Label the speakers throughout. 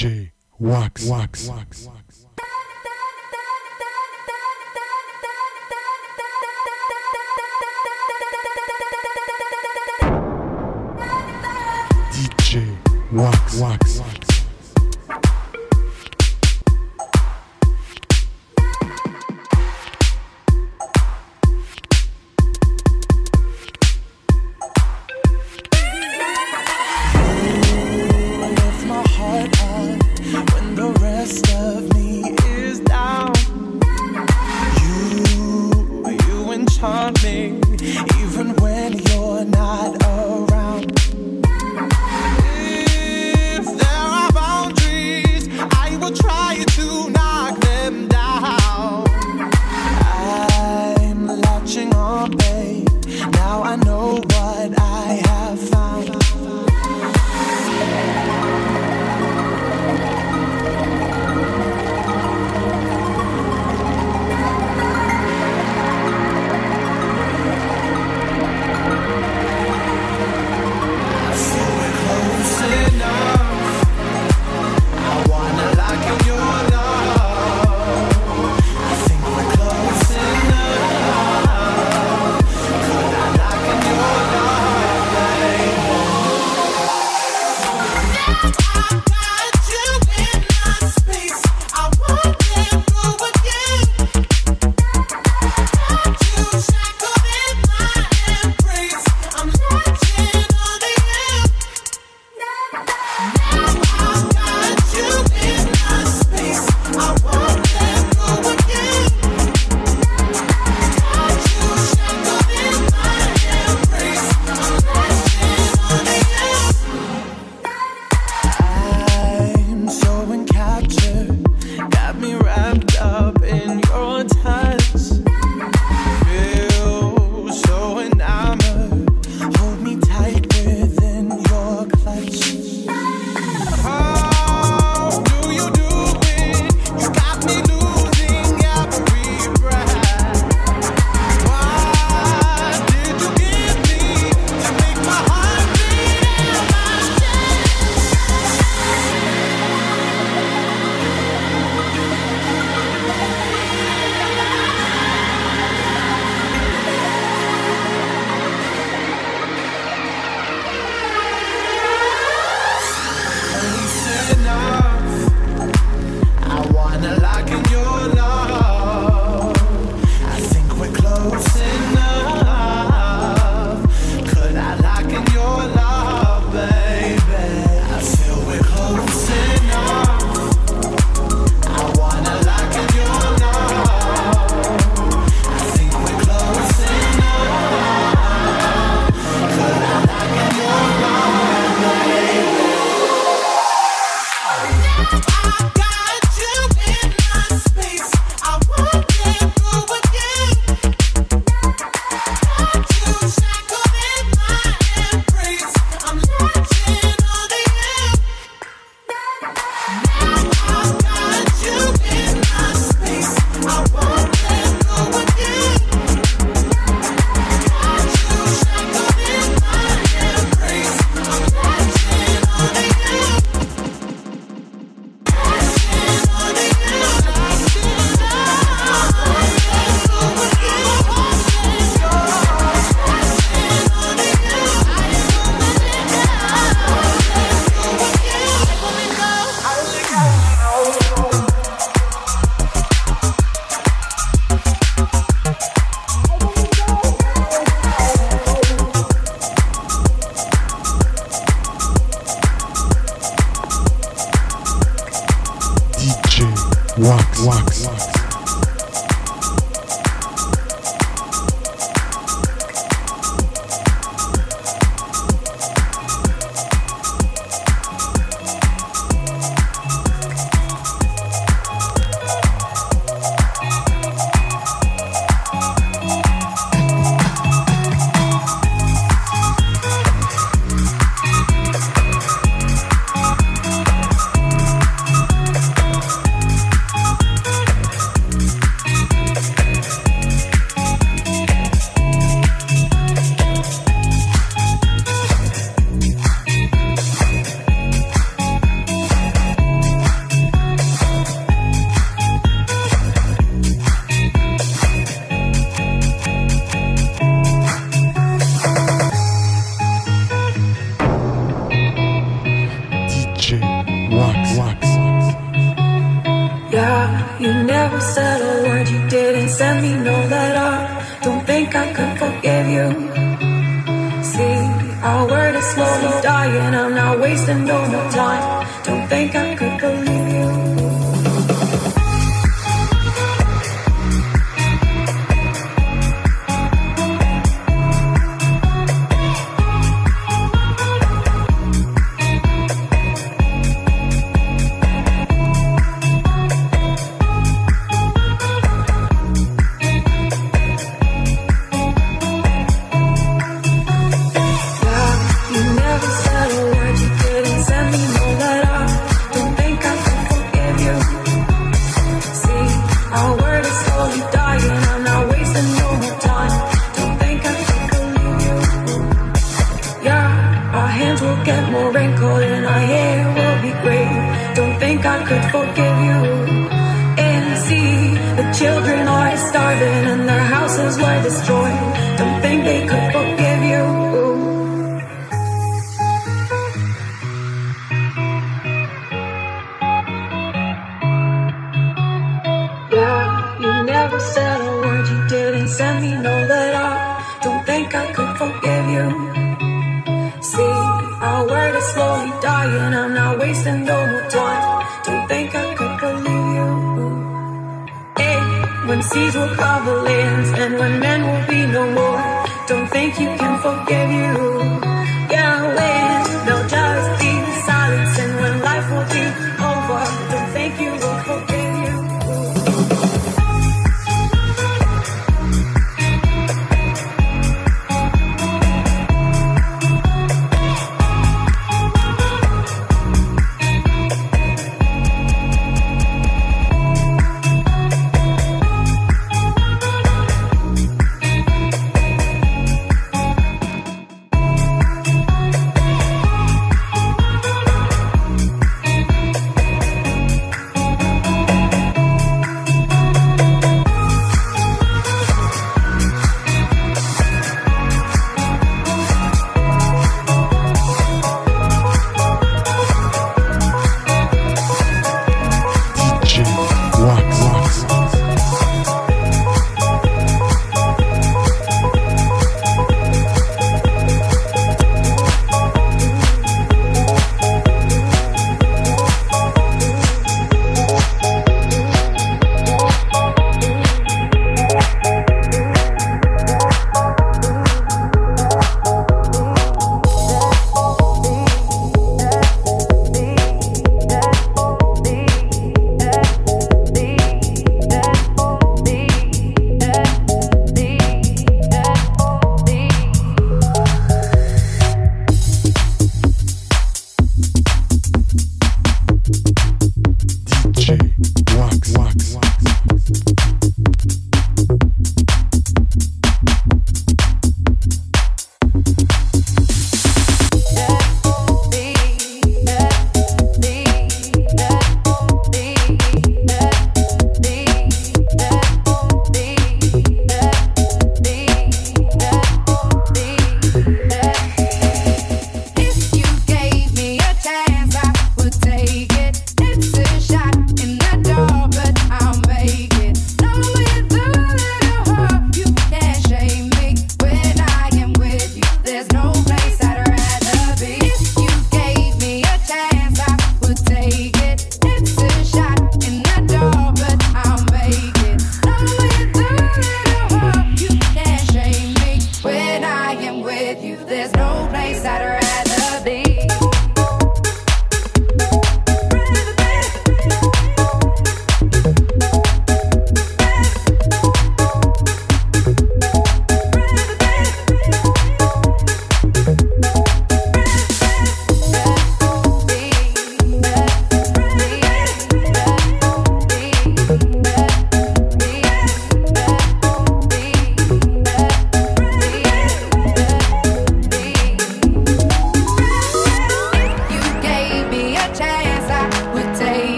Speaker 1: DJ Wax. Wax. Wax. Wax. DJ Wax. Wax.
Speaker 2: lift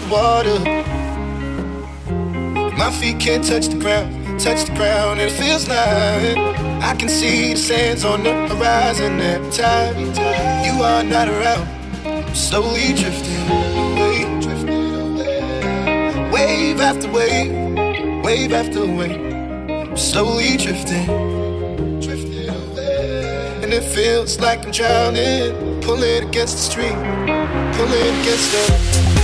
Speaker 3: the water. My feet can't touch the ground, touch the ground, and it feels like I can see the sands on the horizon every time you are not around. Slowly drifting away, drifting away. Wave after wave, wave after wave. Slowly drifting, drifting away. And it feels like I'm drowning, pulling against the stream, pulling against the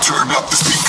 Speaker 4: turn
Speaker 5: up the
Speaker 6: speakers.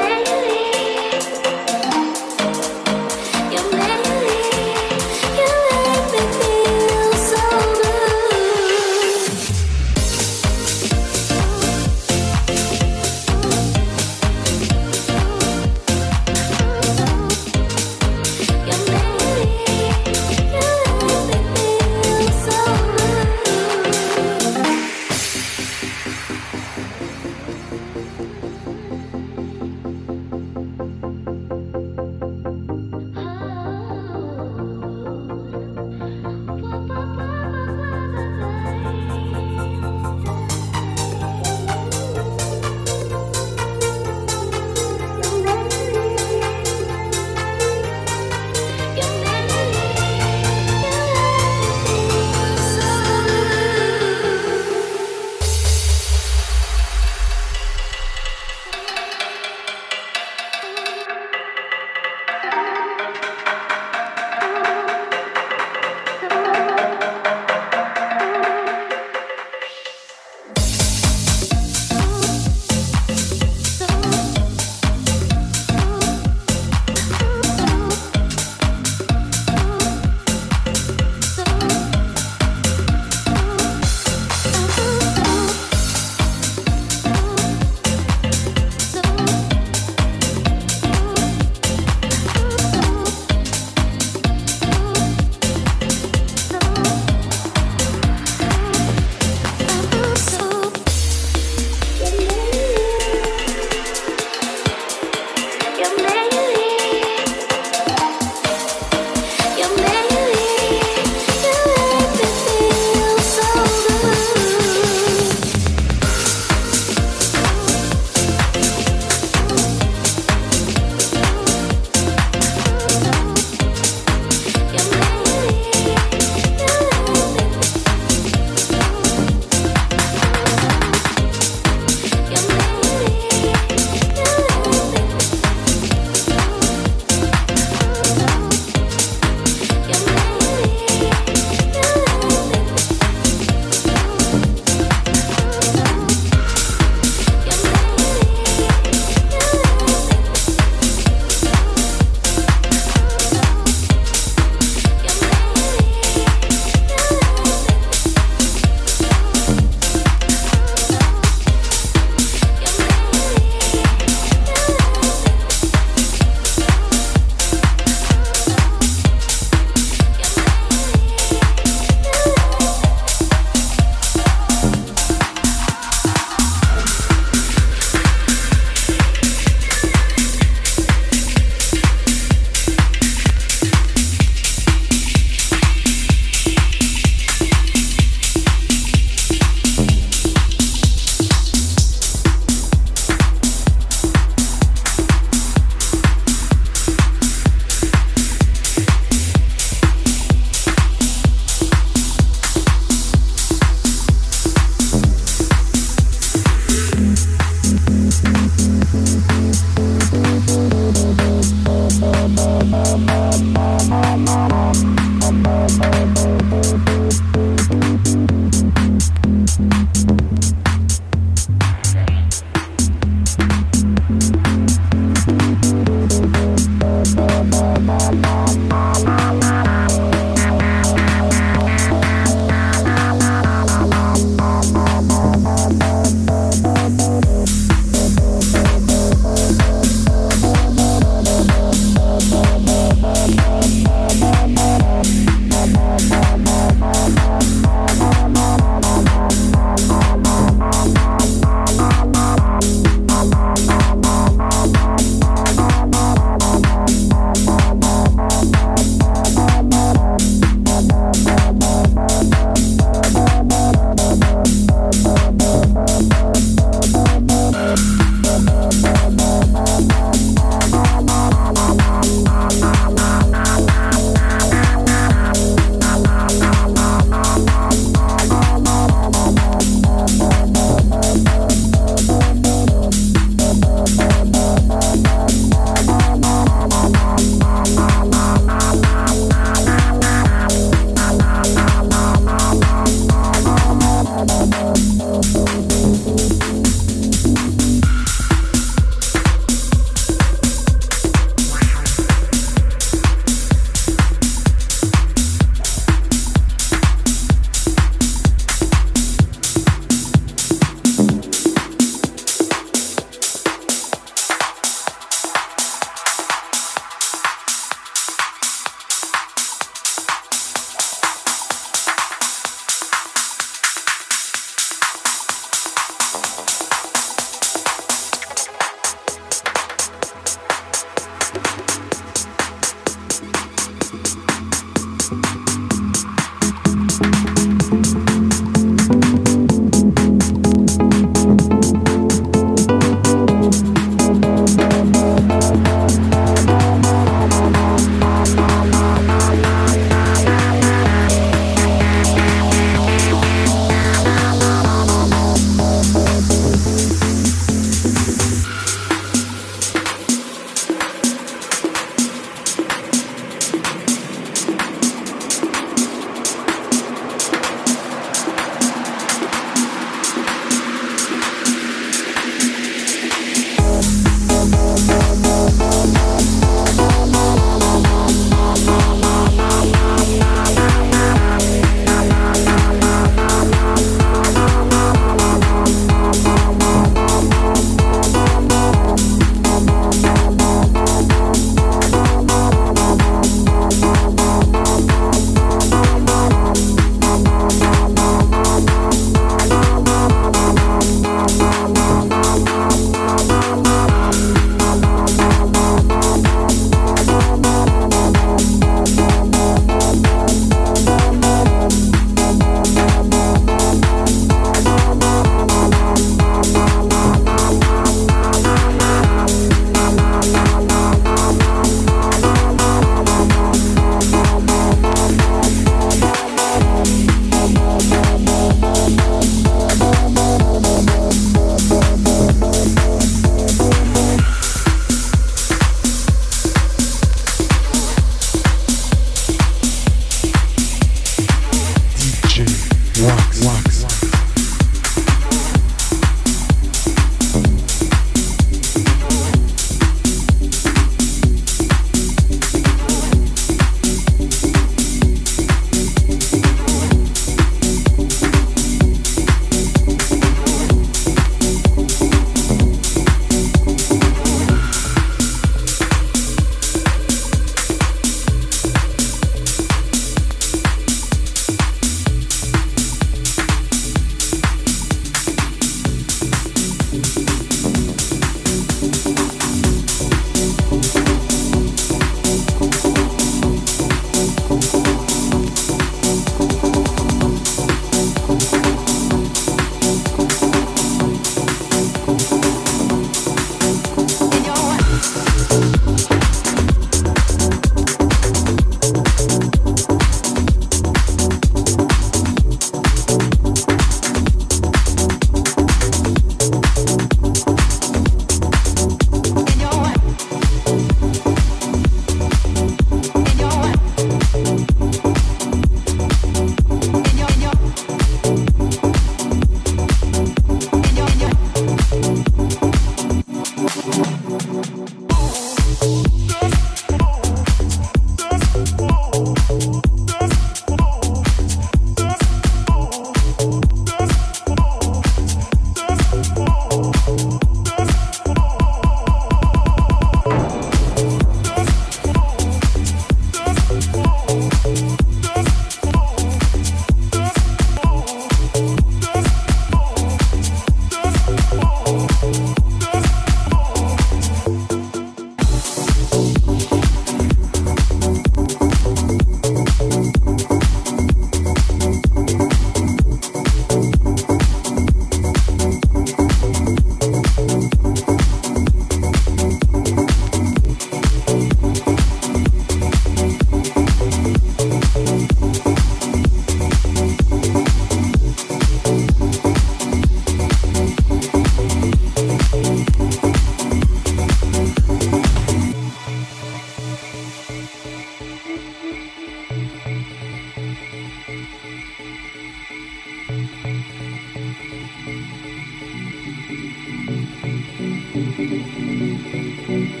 Speaker 1: Wax. Wax.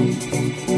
Speaker 5: In your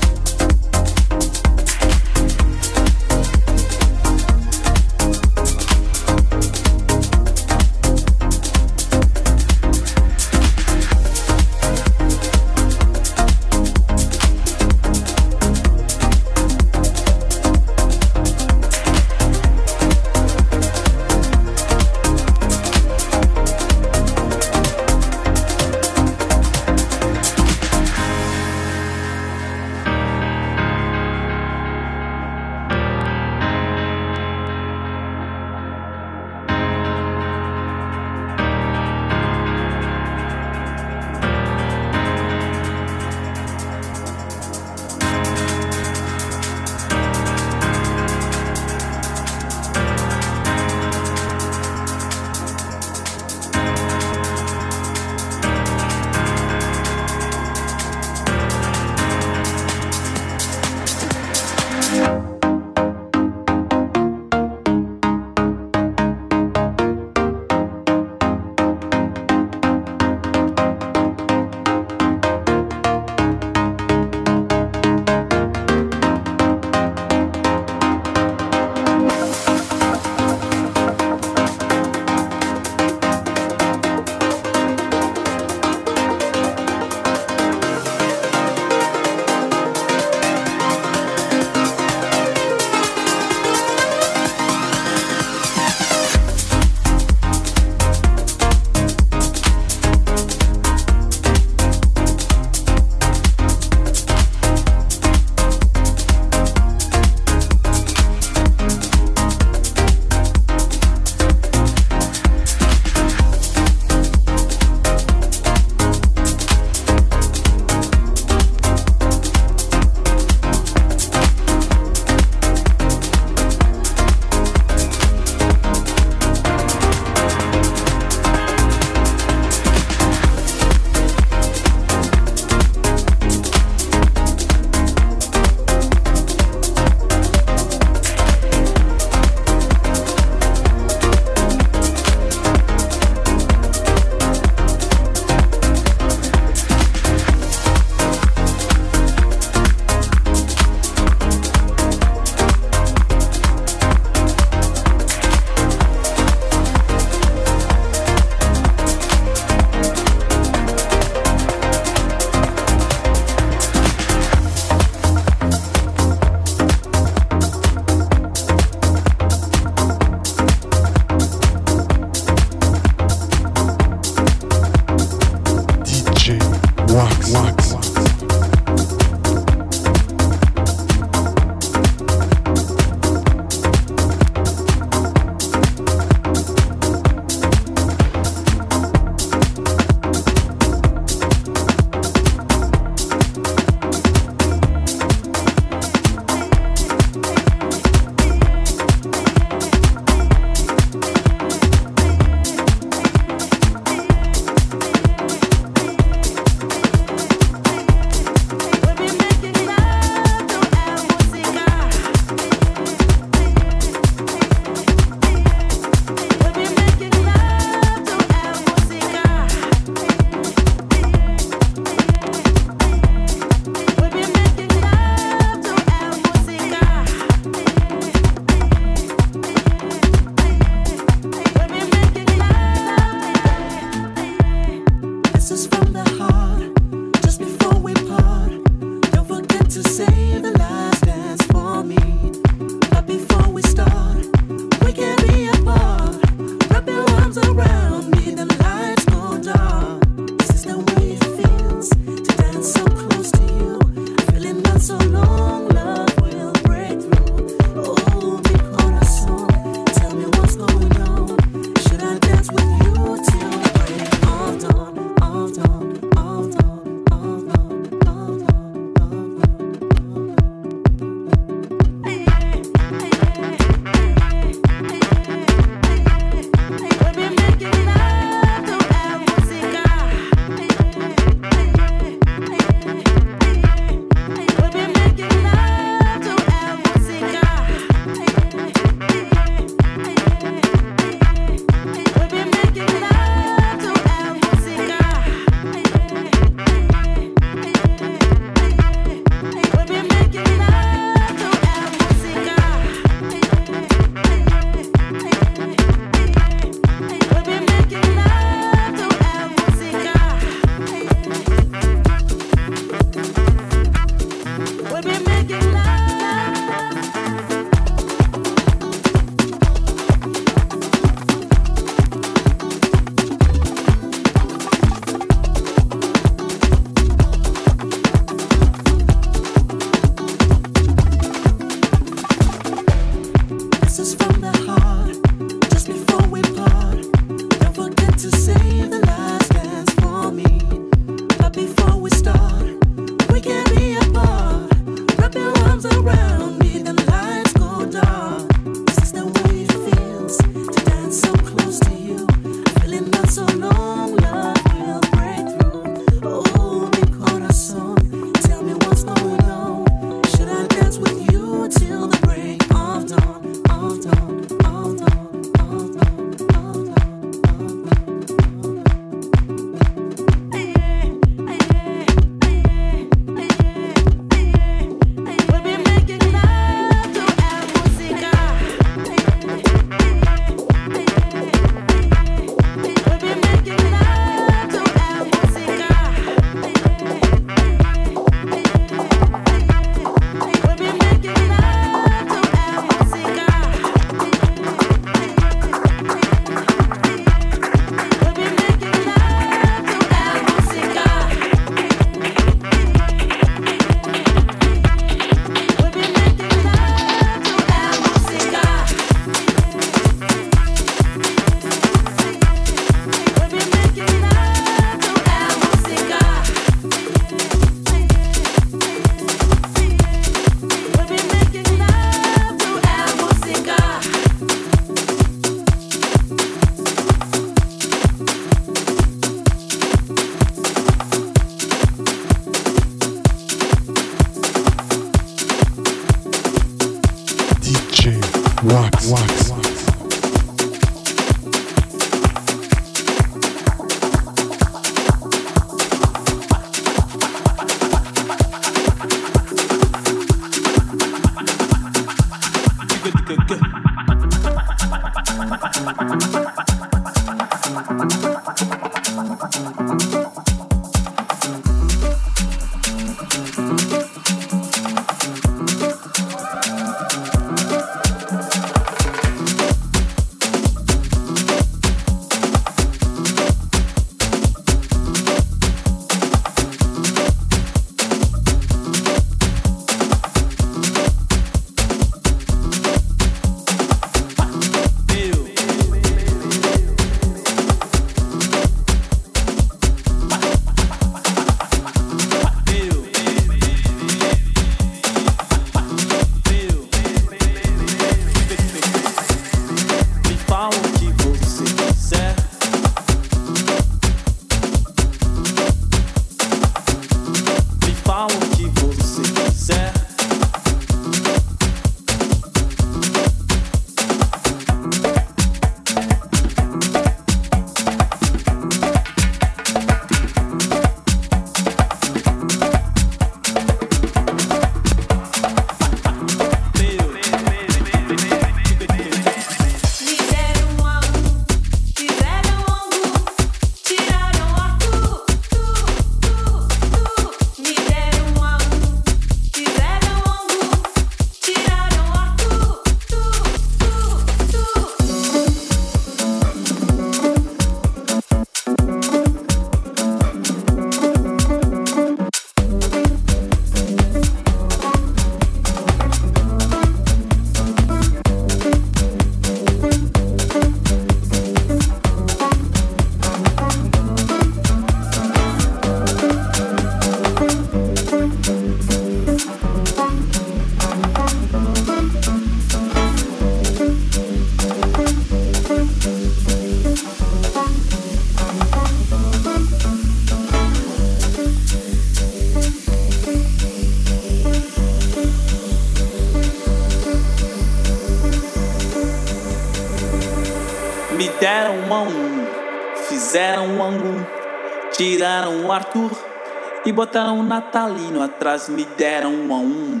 Speaker 6: botaram o Natalino atrás, me deram um a um.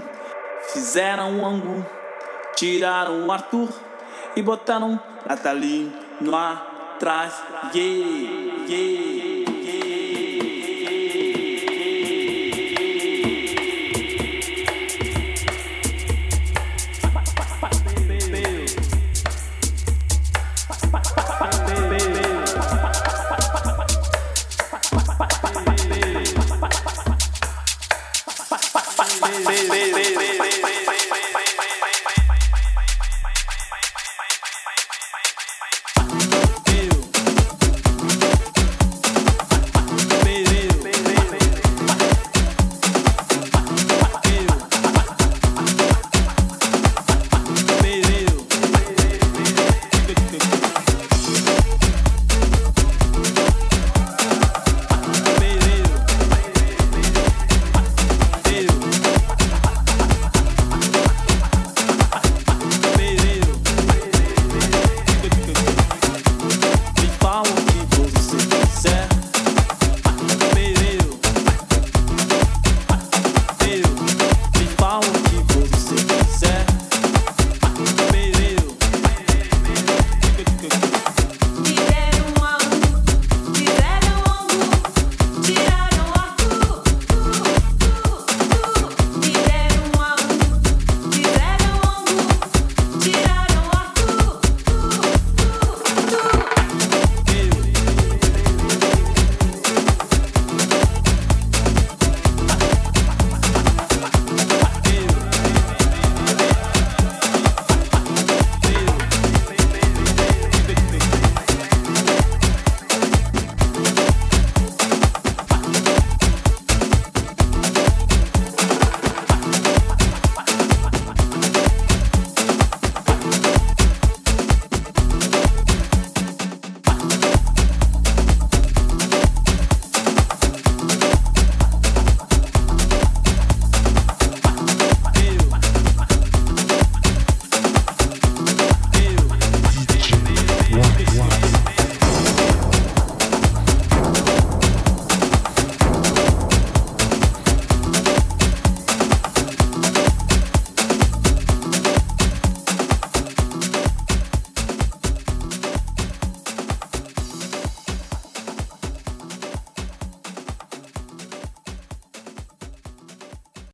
Speaker 6: Fizeram um ângulo, tiraram o Arthur e botaram Natalino atrás, yeah, yeah.